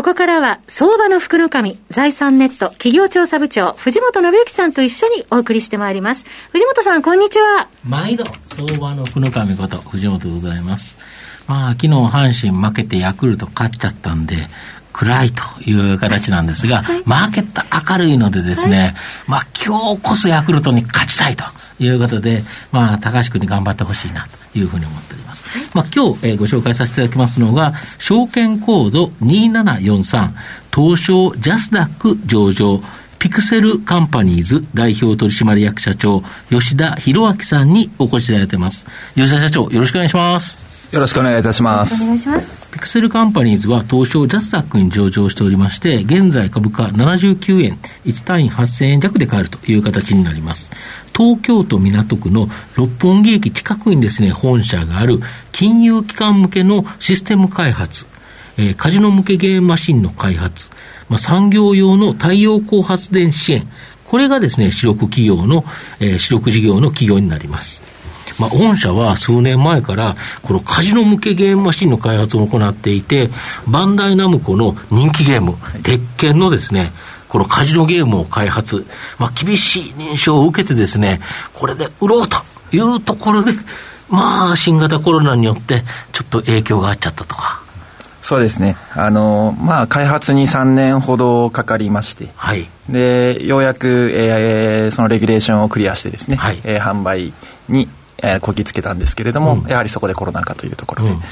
ここからは、相場の福の神、財産ネット企業調査部長、藤本信之さんと一緒にお送りしてまいります。藤本さん、こんにちは。毎度、相場の福の神こと、藤本でございます。まあ、昨日阪神負けてヤクルト勝っちゃったんで、暗いという形なんですが、はい、マーケット明るいのでですね、はい、まあ今日こそヤクルトに勝ちたいということで、まあ高橋君に頑張ってほしいなというふうに思っております。はい、まあ今日、えー、ご紹介させていただきますのが、証券コード2743、東証ジャスダック上場、ピクセルカンパニーズ代表取締役社長、吉田博明さんにお越しいただいています。吉田社長、よろしくお願いします。よろしくお願いいたします。お願いします。ピクセルカンパニーズは東証ジャスタックに上場しておりまして、現在株価79円、1単位8000円弱で買えるという形になります。東京都港区の六本木駅近くにですね、本社がある金融機関向けのシステム開発、えー、カジノ向けゲームマシンの開発、まあ、産業用の太陽光発電支援、これがですね、主力企業の、えー、主力事業の企業になります。まあ、御社は数年前から、このカジノ向けゲームマシンの開発を行っていて、バンダイナムコの人気ゲーム、鉄拳のですね、このカジノゲームを開発、まあ、厳しい認証を受けてですね、これで売ろうというところで、まあ、新型コロナによって、ちょっと影響があっちゃったとか。そうですね。あの、まあ、開発に3年ほどかかりまして、はい。で、ようやく、えー、そのレギュレーションをクリアしてですね、はい。えー、販売にえー、こぎつけたんですけれども、うん、やはりそこでコロナ禍というところで。うん。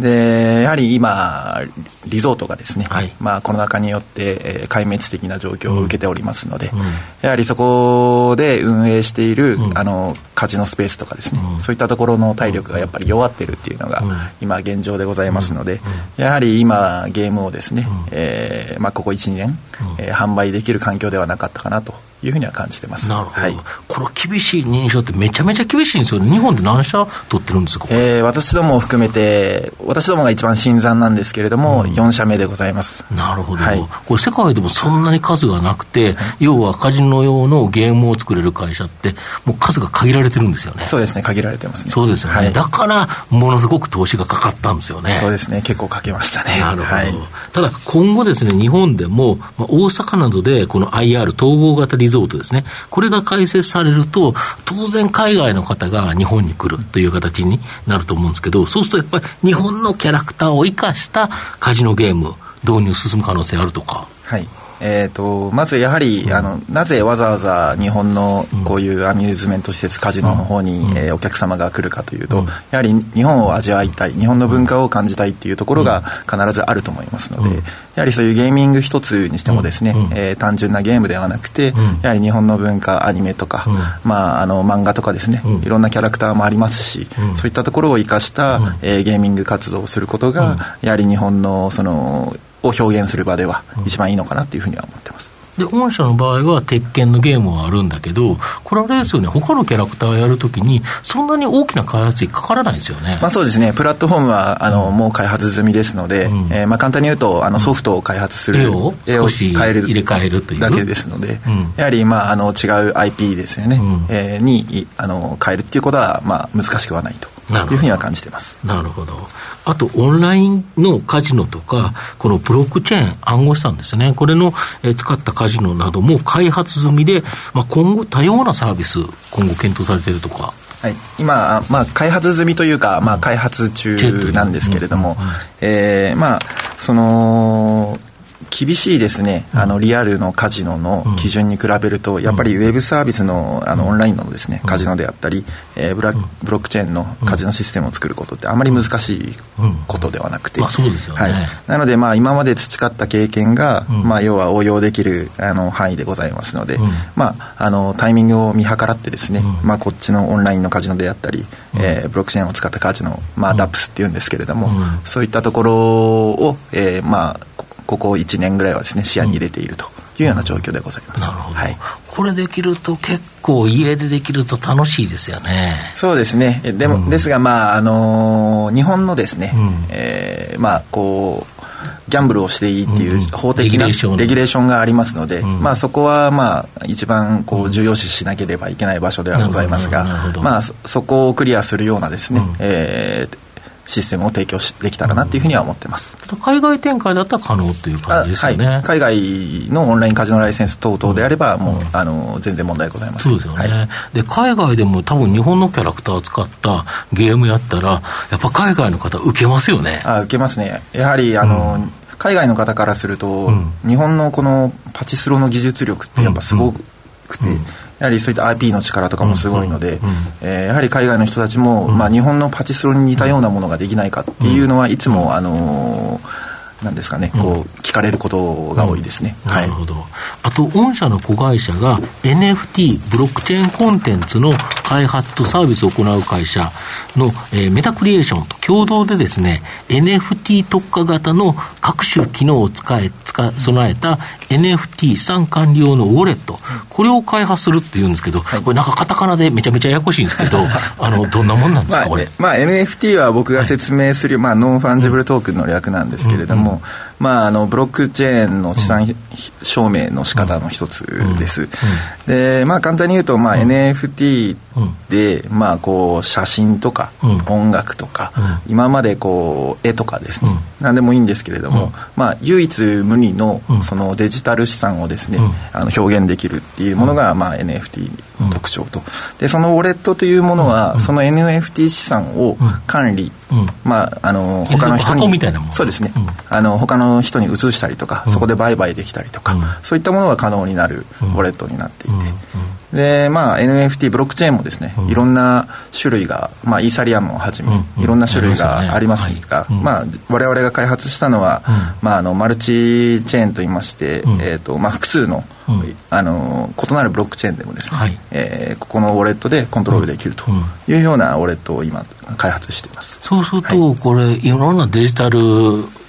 でやはり今、リゾートがですね、はい、まあ、コロナ禍によって、えー、壊滅的な状況を受けておりますので、うん、やはりそこで運営している、うん、あのカジノスペースとかですね、うん、そういったところの体力がやっぱり弱ってるっていうのが、今、現状でございますので、やはり今、ゲームをですね、えーまあ、ここ1、2年、えー、販売できる環境ではなかったかなというふうには感じてます。なるほど、はい、この厳しい認証ってめちゃめちゃ厳しいんですよ。日本で何社取ってるんですか、えー、私どもを含めて私どもが一番新参なんですけれども、うん、4社目でございます。なるほど、はい、これ世界でもそんなに数がなくて、要はカジノ用のゲームを作れる会社ってもう数が限られてるんですよね。そうですね限られてますね。そうですよね、はい、だからものすごく投資がかかったんですよね。そうですね結構かけましたね。なるほど、はい、ただ今後ですね日本でも、まあ、大阪などでこの IR 統合型リリゾートですねこれが開設されると、当然海外の方が日本に来るという形になると思うんですけど、そうするとやっぱり日本のキャラクターを生かしたカジノゲーム、導入進む可能性あるとか。はいえーと、まずやはり、うん、あのなぜわざわざ日本のこういうアミューズメント施設カジノの方に、うん、えー、お客様が来るかというと、うん、やはり日本を味わいたい日本の文化を感じたいっていうところが必ずあると思いますので、やはりそういうゲーミング一つにしてもですね、うん、えー、単純なゲームではなくて、やはり日本の文化アニメとか、まあ、あの漫画とかですね、いろんなキャラクターもありますし、そういったところを生かした、えー、ゲーミング活動をすることが、やはり日本のそのを表現する場では一番いいのかなというふうには思ってます。で、御社の場合は鉄拳のゲームはあるんだけど、これあれですよね、他のキャラクターやるときに、そんなに大きな開発費かからないですよね。まあそうですね、プラットフォームは、あの、うん、もう開発済みですので、うん、えー、まあ簡単に言うと、あの、ソフトを開発する、絵を少し入れ替えるという。だけですので、うん、やはり、まあ、あの、違う IP ですよね、うん、えー、に、あの、変えるっていうことは、まあ難しくはないと。いうふうには感じてます。なるほど、あとオンラインのカジノとか、このブロックチェーン、暗号資産ですね、これの、え使ったカジノなども開発済みで、まあ、今後、多様なサービス、今後、検討されているとか。はい、今、まあ、開発済みというか、まあ、開発中なんですけれども、えまあ、その、厳しいですね、あのリアルのカジノの基準に比べると、やっぱりウェブサービスのあのオンラインのですねカジノであったり、えー、ブラブロックチェーンのカジノシステムを作ることってあまり難しいことではなくて、なので、まあ、今まで培った経験が、まあ、要は応用できるあの範囲でございますので、まあ、あのタイミングを見計らってですね、まあ、こっちのオンラインのカジノであったり、えー、ブロックチェーンを使ったカジノ、まあ、ダップスっていうんですけれども、そういったところを、えー、まあここ1年ぐらいはですね視野に入れているというような状況でございます、なるほど、はい、これできると結構家でできると楽しいですよね。そうですね。でも、うん、ですが、まあ、あのー、日本のですね、うん、えー、まあ、こう、ギャンブルをしていいっていう法的なレギュレーションが。ありますので、うん、まあ、そこはまあ一番こう重要視しなければいけない場所ではございますが、まあ、そこをクリアするようなですね、うん、えーシステムを提供しできたらなというふうには思ってます、うん、海外展開だったら可能という感じですよね、はい、海外のオンラインカジノライセンス等々であれば、もう、うん、あの全然問題ございません。そうですよね、はい、で海外でも多分日本のキャラクターを使ったゲームやったら、やっぱ海外の方、受けますよね。あ受けますね。やはりあの、うん。海外の方からすると、うん、日本のこのパチスロの技術力ってやっぱすごくて、うん、やはりそういった IP の力とかもすごいので、えー、やはり海外の人たちも、まあ、日本のパチスロに似たようなものができないかっていうのはいつも、あのーなんですかね、こう聞かれることが多いですね、うん、なるほど、あと、御社の子会社が NFT、ブロックチェーンコンテンツの開発とサービスを行う会社の、えー、メタクリエーションと共同でですね、NFT 特化型の各種機能を使え使備えた NFT 資産管理用のウォレット、これを開発するっていうんですけど、これなんかカタカナでめちゃめちゃややこしいんですけど、あのどんなもんなんですか、これ？まあ、NFT は僕が説明する、はい、まあ、 non-fungible token の略なんですけれども、も、まあ、あのブロックチェーンの資産証明の仕方の一つです。で、まあ、簡単に言うと、まあ、NFT で、まあ、こう写真とか、音楽とか、今までこう絵とかですね、何でもいいんですけれども、まあ、唯一無二のそのデジタル資産をですね、あの表現できるっていうものが、まあ、NFT の特徴と。でそのウォレットというものは、その NFT 資産を管理、まあ、あの他の人にそうですね、あの他の人に移したりとか、そこで売買できたりとか、そういったものが可能になるウォレットになっていて、で、まあ、NFT、ブロックチェーンもですね、いろんな種類が、まあ、イーサリアムをはじめ、いろんな種類がありますが、まあ、我々が開発したのは、まあ、あのマルチチェーンといいまして、えーとまあ、複数のあの異なるブロックチェーンでもですね、はい、えー、ここのウォレットでコントロールできるというようなウォレットを今開発しています。そうすると、これいろんなデジタル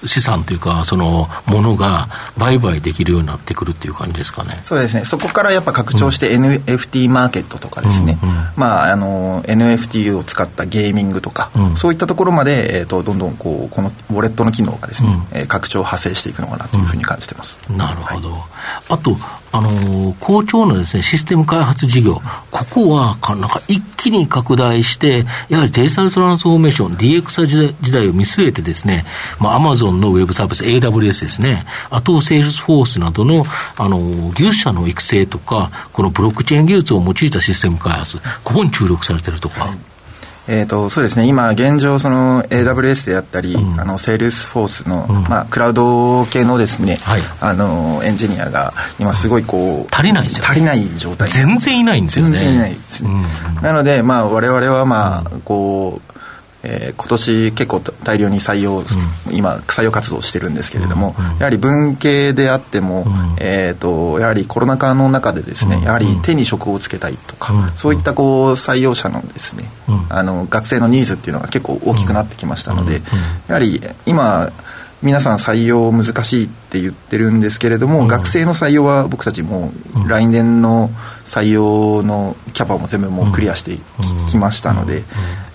資産というかそのものが売買できるようになってくるっていう感じですかね。そうですね。そこからやっぱ拡張して NFT マーケットとかですね、うんうん、まああの NFT を使ったゲーミングとか、うん、そういったところまで、えーと、どんどんこうこのウォレットの機能がですね、うん、拡張派生していくのかなというふうに感じてます、なるほど、はい、あとあの好調のですね、システム開発事業、ここはなんか一気に拡大して、やはりデジタルトランスフォーメーション、DX 時代時代を見据えてですね、まあ、アマゾンのウェブサービス、AWS ですね、あと、セールスフォースなどの、あの、技術者の育成とか、このブロックチェーン技術を用いたシステム開発、ここに注力されてるとか。はいえーと、そうですね。今現状その AWS であったり、うん、あのセールスフォースの、うん、まあ、クラウド系のですね、はい、あのエンジニアが今すごいこう足りないですよ、ね、足りない状態。全然いないんですよね。全然いないですね、うん、なのでまあ我々はまあこうえー、今年結構大量に採用、うん、今採用活動してるんですけれども、うん、やはり文系であっても、うん、えーと、やはりコロナ禍の中でですね、やはり手に職をつけたいとか、そういったこう採用者のですね、あの学生のニーズっていうのが結構大きくなってきましたので、やはり今皆さん採用難しいって言ってるんですけれども、うん、学生の採用は僕たちも来年の採用のキャパも全部もうクリアしてきましたので、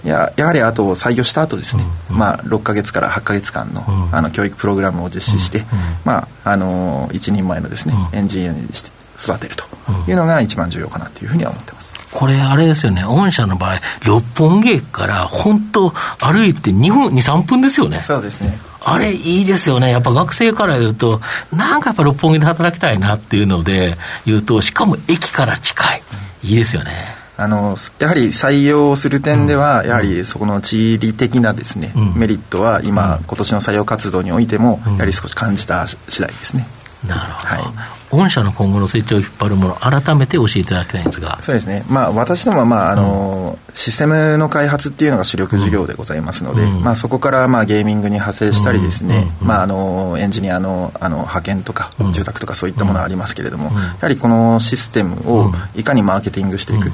ややはりあと採用した後ですね、まあ、6か月から8か月間の,、あの教育プログラムを実施して、まあ、あの一人前のですね、エンジニアにして育てるというのが一番重要かなというふうには思ってます。これ、あれですよね、御社の場合、六本木駅から本当、歩いて2分、2、3分ですよね。そうですね。あれ、いいですよね。やっぱ学生から言うと、なんかやっぱ六本木で働きたいなっていうので言うと、しかも駅から近い。いいですよね。あのやはり採用する点では、やはりそこの地理的なですね、メリットは今、今年の採用活動においても、やはり少し感じた次第ですね。なるほど、はい、御社の今後の成長を引っ張るもの、改めて教えていただきたいんですが。そうですね、まあ、私どもは、まああの、うん、システムの開発っていうのが主力事業でございますので、うん、まあ、そこからまあゲーミングに派生したりですね、まあ、あのエンジニアのあの派遣とか、住宅とかそういったものはありますけれども、やはりこのシステムをいかにマーケティングしていく。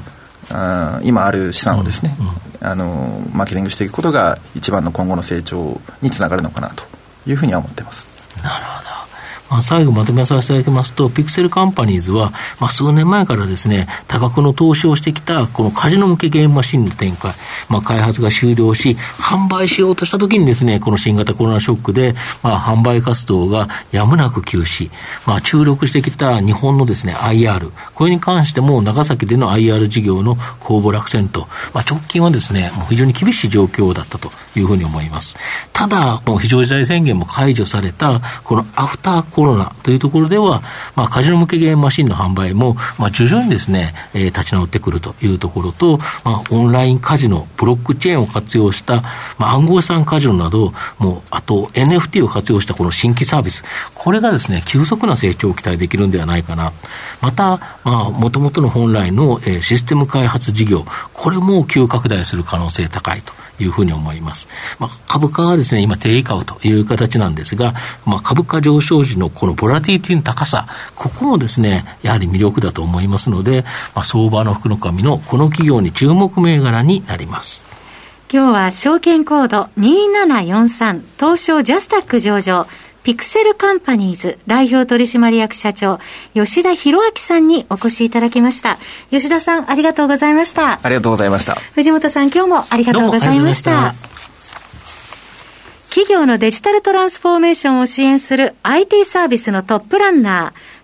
あ今ある資産をですね、あのマーケティングしていくことが一番の今後の成長につながるのかなというふうには思ってます。なるほどまあ、最後まとめさせていただきますと、ピクセルカンパニーズは、まあ、数年前からですね、多額の投資をしてきた、このカジノ向けゲームマシンの展開、まあ、開発が終了し、販売しようとしたときにですね、この新型コロナショックで、まあ、販売活動がやむなく休止、まあ、注力してきた日本のですね、IR、これに関しても長崎での IR 事業の公募落選と、まあ、直近はですね、もう非常に厳しい状況だったと。いうふうに思います。ただ、もう非常事態宣言も解除された、このアフターコロナというところでは、まあ、カジノ向けゲームマシンの販売も、まあ、徐々にですね、えー、立ち直ってくるというところと、まあ、オンラインカジノ、ブロックチェーンを活用した、まあ、暗号資産カジノなど、もう、あと NFT を活用したこの新規サービス、これがですね、急速な成長を期待できるんではないかな。また、まあ、もともとの本来の、えー、システム開発事業、これも急拡大する可能性高いと。いうふうに思います。まあ、株価はですね、今低位株という形なんですが、まあ、株価上昇時のこのボラティティの高さ、ここもですね、やはり魅力だと思いますので、まあ、相場の福の神のこの企業に注目銘柄になります。今日は証券コード2743東証ジャスタック上場ピクセルカンパニーズ代表取締役社長、吉田博明さんにお越しいただきました。吉田さん、ありがとうございました。ありがとうございました。藤本さん、今日もありがとうございました。企業のデジタルトランスフォーメーションを支援する IT サービスのトップランナー、